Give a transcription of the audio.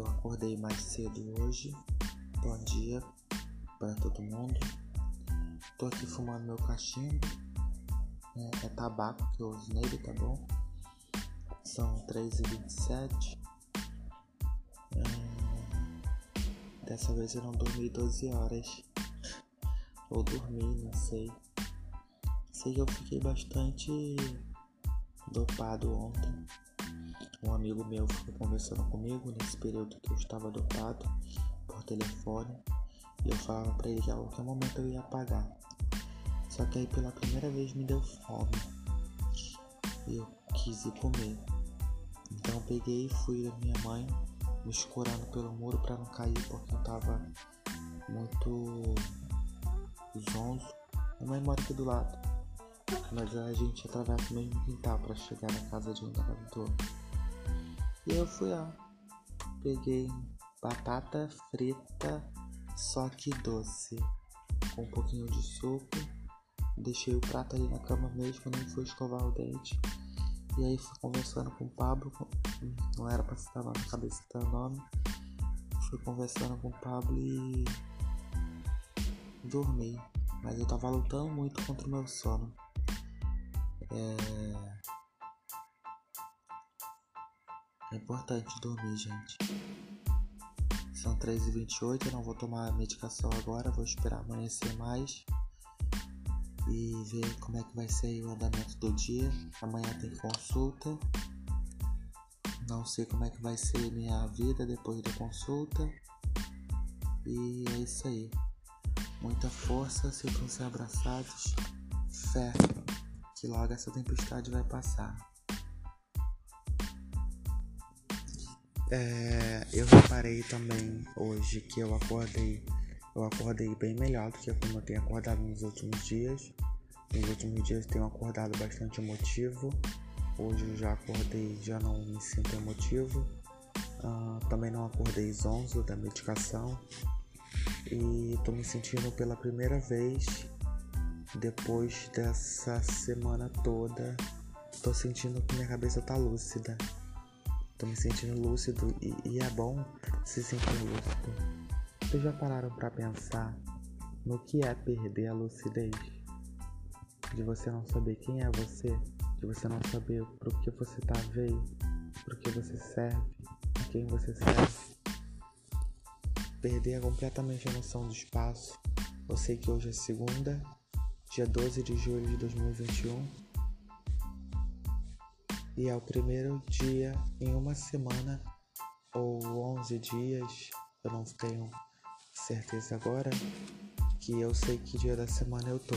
acordei mais cedo hoje. Bom dia para todo mundo. Tô aqui fumando meu cachimbo. É, é tabaco que eu uso nele, tá bom? São 3h27. É, dessa vez eu não dormi 12 horas. Ou dormi, não sei. Sei que eu fiquei bastante dopado ontem um amigo meu ficou conversando comigo nesse período que eu estava dopado por telefone e eu falava para ele que a qualquer momento eu ia pagar. Só que aí pela primeira vez me deu fome e eu quis ir comer. Então eu peguei e fui da minha mãe me escorando pelo muro para não cair porque eu tava muito zonzo. A mãe mora aqui do lado, mas a gente atravessa o mesmo quintal para chegar na casa de um da e eu fui lá, peguei batata frita, só que doce, com um pouquinho de suco. Deixei o prato ali na cama mesmo, nem fui escovar o dente. E aí fui conversando com o Pablo, não era pra citar na cabeça o nome. Fui conversando com o Pablo e dormi. Mas eu tava lutando muito contra o meu sono. É... É importante dormir, gente. São 3h28, eu não vou tomar medicação agora, vou esperar amanhecer mais e ver como é que vai ser o andamento do dia. Amanhã tem consulta. Não sei como é que vai ser minha vida depois da consulta. E é isso aí. Muita força, sintam-se abraçados. Fé que logo essa tempestade vai passar. É, eu reparei também hoje que eu acordei, eu acordei bem melhor do que como eu tenho acordado nos últimos dias. Nos últimos dias tenho acordado bastante emotivo. Hoje eu já acordei, já não me sinto emotivo. Uh, também não acordei zonzo da medicação. E tô me sentindo pela primeira vez depois dessa semana toda. Tô sentindo que minha cabeça tá lúcida. Tô me sentindo lúcido e, e é bom se sentir lúcido. Vocês já pararam para pensar no que é perder a lucidez? De você não saber quem é você, de você não saber pro que você tá veio, pro que você serve, a quem você serve. Perder completamente a noção do espaço. Eu sei que hoje é segunda, dia 12 de julho de 2021 e é o primeiro dia em uma semana ou 11 dias, eu não tenho certeza agora, que eu sei que dia da semana eu tô.